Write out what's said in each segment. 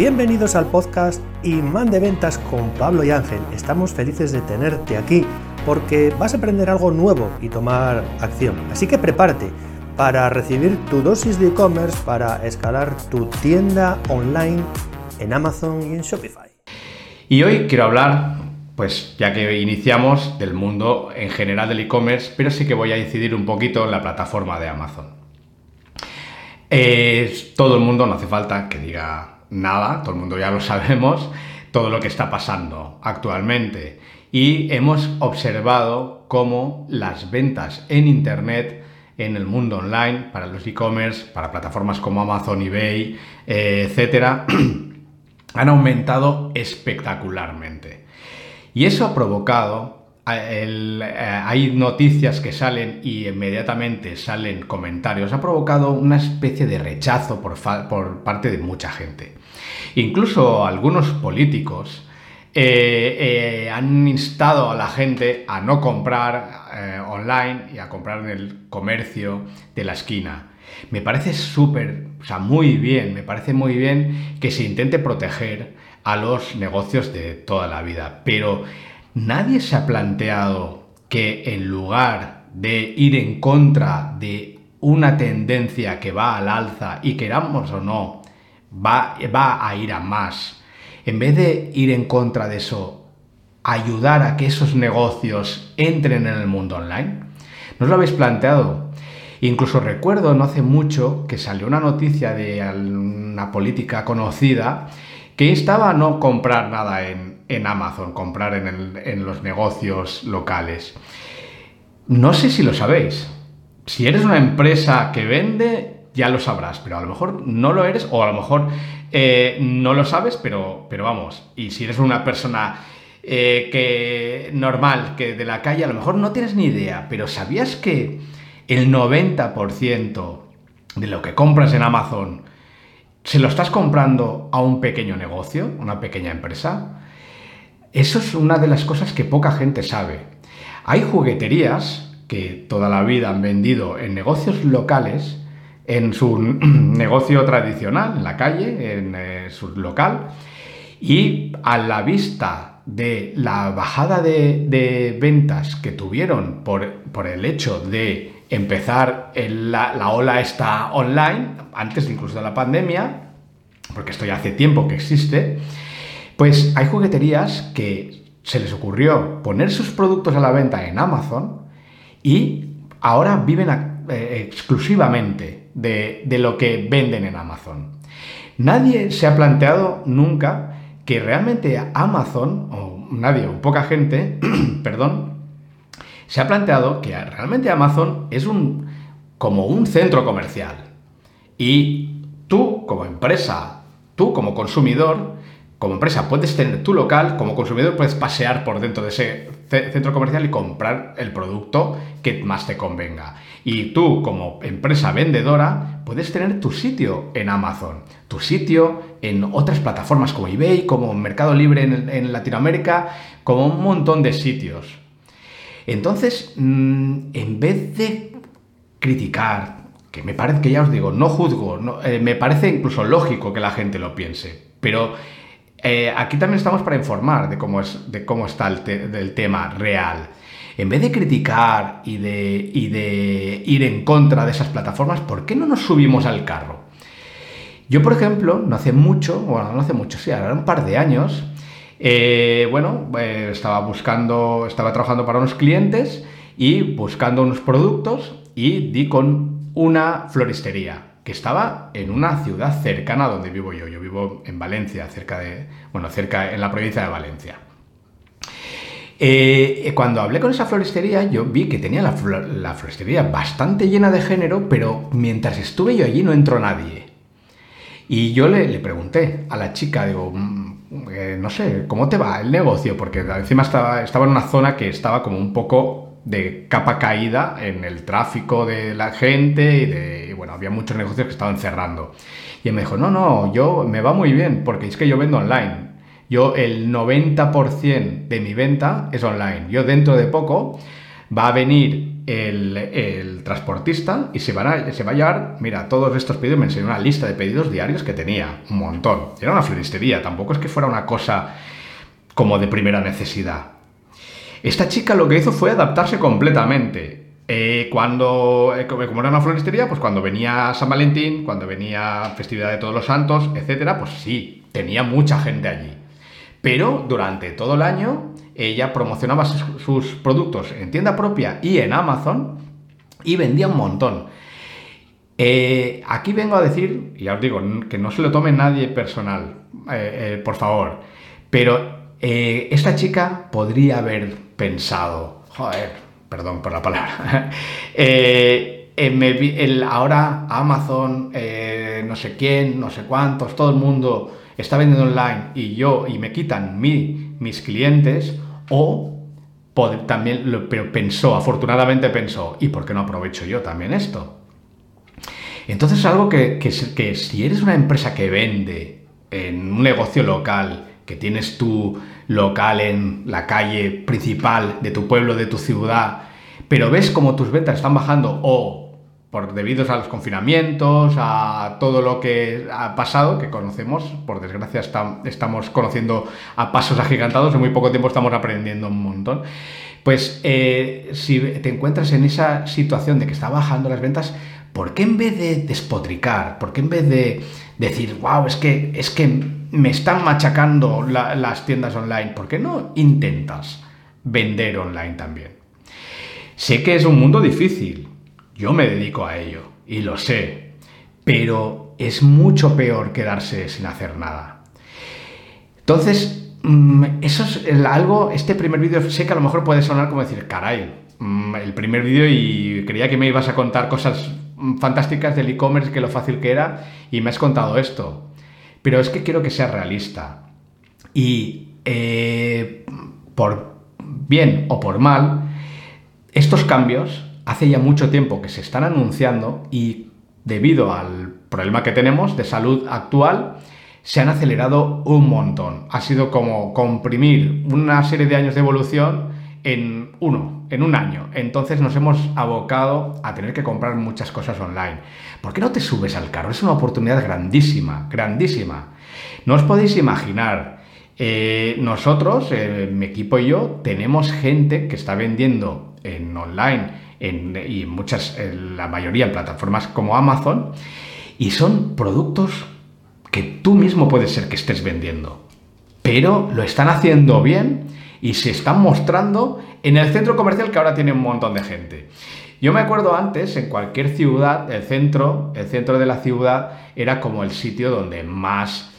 Bienvenidos al podcast Imán de Ventas con Pablo y Ángel. Estamos felices de tenerte aquí porque vas a aprender algo nuevo y tomar acción. Así que prepárate para recibir tu dosis de e-commerce para escalar tu tienda online en Amazon y en Shopify. Y hoy quiero hablar, pues ya que iniciamos, del mundo en general del e-commerce, pero sí que voy a incidir un poquito en la plataforma de Amazon. todo el mundo, no hace falta que diga nada, todo el mundo ya lo sabemos, todo lo que está pasando actualmente. Y hemos observado cómo las ventas en Internet, en el mundo online, para los e-commerce, para plataformas como Amazon, eBay, eh, etcétera, han aumentado espectacularmente. Y eso ha provocado eh, hay noticias que salen y inmediatamente salen comentarios, ha provocado una especie de rechazo por, parte de mucha gente. Incluso algunos políticos eh, eh, han instado a la gente a no comprar online y a comprar en el comercio de la esquina. Me parece súper, o sea, muy bien, me parece muy bien que se intente proteger a los negocios de toda la vida, pero nadie se ha planteado que en lugar de ir en contra de una tendencia que va al alza y queramos o no, va, a ir a más, en vez de ir en contra de eso, ayudar a que esos negocios entren en el mundo online? ¿No os lo habéis planteado? Incluso recuerdo no hace mucho que salió una noticia de una política conocida que instaba a no comprar nada en, Amazon, comprar en, los negocios locales. No sé si lo sabéis. Si eres una empresa que vende, ya lo sabrás, pero a lo mejor no lo eres o a lo mejor eh, no lo sabes, pero, pero vamos. Y si eres una persona eh, que normal, que de la calle, a lo mejor no tienes ni idea, pero ¿sabías que el 90% de lo que compras en Amazon se lo estás comprando a un pequeño negocio, una pequeña empresa, eso es una de las cosas que poca gente sabe. Hay jugueterías que toda la vida han vendido en negocios locales, en su negocio tradicional, en la calle, en eh, su local, y a la vista de la bajada de, ventas que tuvieron por, por el hecho de empezar la, ola esta online, antes incluso de la pandemia, porque esto ya hace tiempo que existe, pues hay jugueterías que se les ocurrió poner sus productos a la venta en Amazon y ahora viven eh, exclusivamente de, lo que venden en Amazon. Nadie se ha planteado nunca que realmente Amazon, o nadie, o poca gente, perdón, se ha planteado que realmente Amazon es un, como un centro comercial. Y tú, como empresa, tú como consumidor, como empresa puedes tener tu local, como consumidor puedes pasear por dentro de ese centro comercial y comprar el producto que más te convenga. Y tú como empresa vendedora puedes tener tu sitio en Amazon, tu sitio en otras plataformas como eBay, como Mercado Libre en, en Latinoamérica, como un montón de sitios. Entonces, mm, en vez de criticar, que me parece que ya os digo, no juzgo, eh, me parece incluso lógico que la gente lo piense, pero eh, aquí también estamos para informar de cómo, es, de cómo está el, tema real. En vez de criticar y de, ir en contra de esas plataformas, ¿por qué no nos subimos al carro? Yo, por ejemplo, no hace mucho, bueno, no hace mucho, sí, ahora un par de años, eh, bueno, eh, estaba buscando, estaba trabajando para unos clientes y buscando unos productos y di con una floristería estaba en una ciudad cercana a donde vivo yo. Yo vivo en Valencia, cerca de, bueno, cerca en la provincia de Valencia. Eh, cuando hablé con esa floristería, yo vi que tenía la, la, floristería bastante llena de género, pero mientras estuve yo allí no entró nadie. Y yo le, le pregunté a la chica, digo, mm, eh, no sé, ¿cómo te va el negocio? Porque encima estaba, estaba en una zona que estaba como un poco de capa caída en el tráfico de la gente y de, bueno, había muchos negocios que estaban cerrando. Y él me dijo, no, no, yo me va muy bien porque es que yo vendo online. Yo el 90% de mi venta es online. Yo dentro de poco va a venir el, transportista y se, van a, se va a llevar, mira, todos estos pedidos, me enseñó una lista de pedidos diarios que tenía, un montón. Era una floristería, tampoco es que fuera una cosa como de primera necesidad. Esta chica lo que hizo fue adaptarse completamente. Eh, cuando, eh, como era una floristería, pues cuando venía San Valentín, cuando venía Festividad de Todos los Santos, etcétera, pues sí, tenía mucha gente allí. Pero durante todo el año ella promocionaba sus, productos en tienda propia y en Amazon y vendía un montón. Eh, aquí vengo a decir, y ya os digo, que no se lo tome nadie personal, por favor, pero esta chica podría haber pensado, joder, perdón por la palabra, eh, ahora Amazon, eh, no sé quién, no sé cuántos, todo el mundo está vendiendo online y yo, y me quitan mi, mis clientes, o también lo, pensó, afortunadamente pensó, ¿y por qué no aprovecho yo también esto? Entonces es algo que, que si eres una empresa que vende en un negocio local, que tienes tu local en la calle principal de tu pueblo, de tu ciudad, pero ves como tus ventas están bajando o por debido a los confinamientos, a todo lo que ha pasado, que conocemos, por desgracia estamos conociendo a pasos agigantados, en muy poco tiempo estamos aprendiendo un montón, pues eh, si te encuentras en esa situación de que está bajando las ventas, ¿por qué en vez de despotricar, por qué en vez de decir, wow, es que, es que me están machacando las tiendas online, ¿por qué no intentas vender online también? Sé que es un mundo difícil, yo me dedico a ello y lo sé, pero es mucho peor quedarse sin hacer nada. Entonces, mm, eso es algo, este primer vídeo sé que a lo mejor puede sonar como decir, caray, mm, el primer vídeo y creía que me ibas a contar cosas fantásticas del e-commerce, que lo fácil que era, y me has contado esto. Pero es que quiero que sea realista. Y eh, por bien o por mal, estos cambios hace ya mucho tiempo que se están anunciando y debido al problema que tenemos de salud actual, se han acelerado un montón. Ha sido como comprimir una serie de años de evolución en uno, en un año. Entonces nos hemos abocado a tener que comprar muchas cosas online. ¿Por qué no te subes al carro? Es una oportunidad grandísima, grandísima. No os podéis imaginar. Eh, nosotros, eh, mi equipo y yo, tenemos gente que está vendiendo en online y muchas, la mayoría en plataformas como Amazon, y son productos que tú mismo puedes ser que estés vendiendo. Pero lo están haciendo bien y se están mostrando en el centro comercial que ahora tiene un montón de gente. Yo me acuerdo antes, en cualquier ciudad, el centro, el centro de la ciudad era como el sitio donde más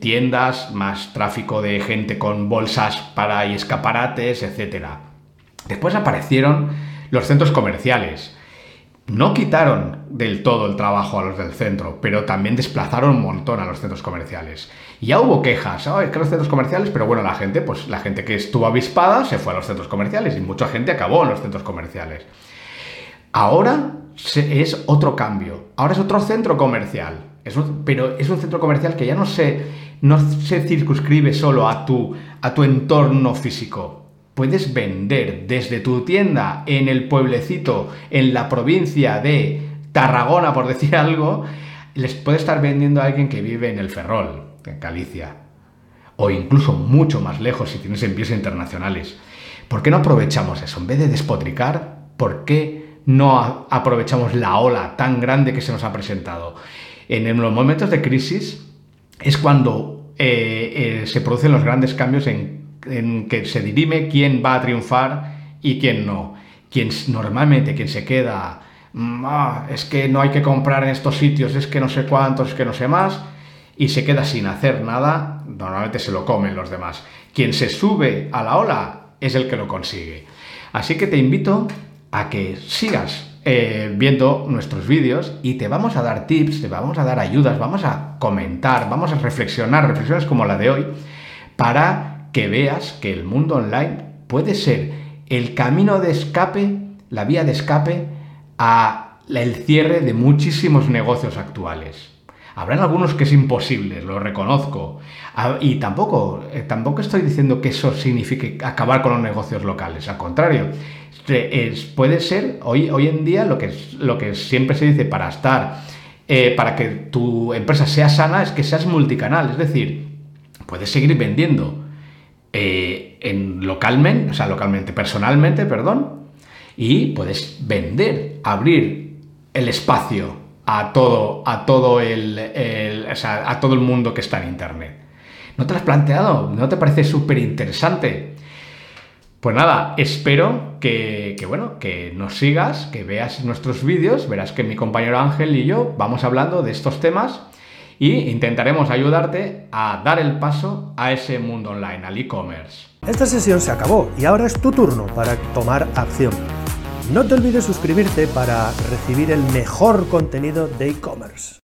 tiendas, más tráfico de gente con bolsas para y escaparates, etc. Después aparecieron los centros comerciales. No quitaron del todo el trabajo a los del centro, pero también desplazaron un montón a los centros comerciales. Ya hubo quejas, oh, es que los centros comerciales, pero bueno, la gente, pues la gente que estuvo avispada se fue a los centros comerciales y mucha gente acabó en los centros comerciales. Ahora es otro cambio, ahora es otro centro comercial, pero es un centro comercial que ya no se, no se circunscribe solo a tu, a tu entorno físico, puedes vender desde tu tienda en el pueblecito, en la provincia de Tarragona, por decir algo, les puede estar vendiendo a alguien que vive en el Ferrol, en Galicia, o incluso mucho más lejos si tienes envíos internacionales. ¿Por qué no aprovechamos eso? En vez de despotricar, ¿por qué no aprovechamos la ola tan grande que se nos ha presentado? En los momentos de crisis es cuando eh, eh, se producen los grandes cambios en en que se dirime quién va a triunfar y quién no. Quien normalmente quien se queda, mm, ah, es que no hay que comprar en estos sitios, es que no sé cuántos, es que no sé más, y se queda sin hacer nada, normalmente se lo comen los demás. Quien se sube a la ola es el que lo consigue. Así que te invito a que sigas eh, viendo nuestros vídeos y te vamos a dar tips, te vamos a dar ayudas, vamos a comentar, vamos a reflexionar, reflexiones como la de hoy, para que veas que el mundo online puede ser el camino de escape, la vía de escape a el cierre de muchísimos negocios actuales. Habrán algunos que es imposible, lo reconozco. Ah, y tampoco, eh, tampoco estoy diciendo que eso signifique acabar con los negocios locales. Al contrario, es, puede ser hoy, hoy en día lo que, lo que siempre se dice para estar, eh, para que tu empresa sea sana, es que seas multicanal. Es decir, puedes seguir vendiendo eh, en localmente, o sea, localmente, personalmente, perdón, y puedes vender, abrir el espacio a todo, a todo el, a todo el mundo que está en internet. ¿No te lo has planteado? ¿No te parece súper interesante? Pues nada, espero que, bueno, que nos sigas, que veas nuestros vídeos, verás que mi compañero Ángel y yo vamos hablando de estos temas y intentaremos ayudarte a dar el paso a ese mundo online, al e-commerce. Esta sesión se acabó y ahora es tu turno para tomar acción. No te olvides suscribirte para recibir el mejor contenido de e-commerce.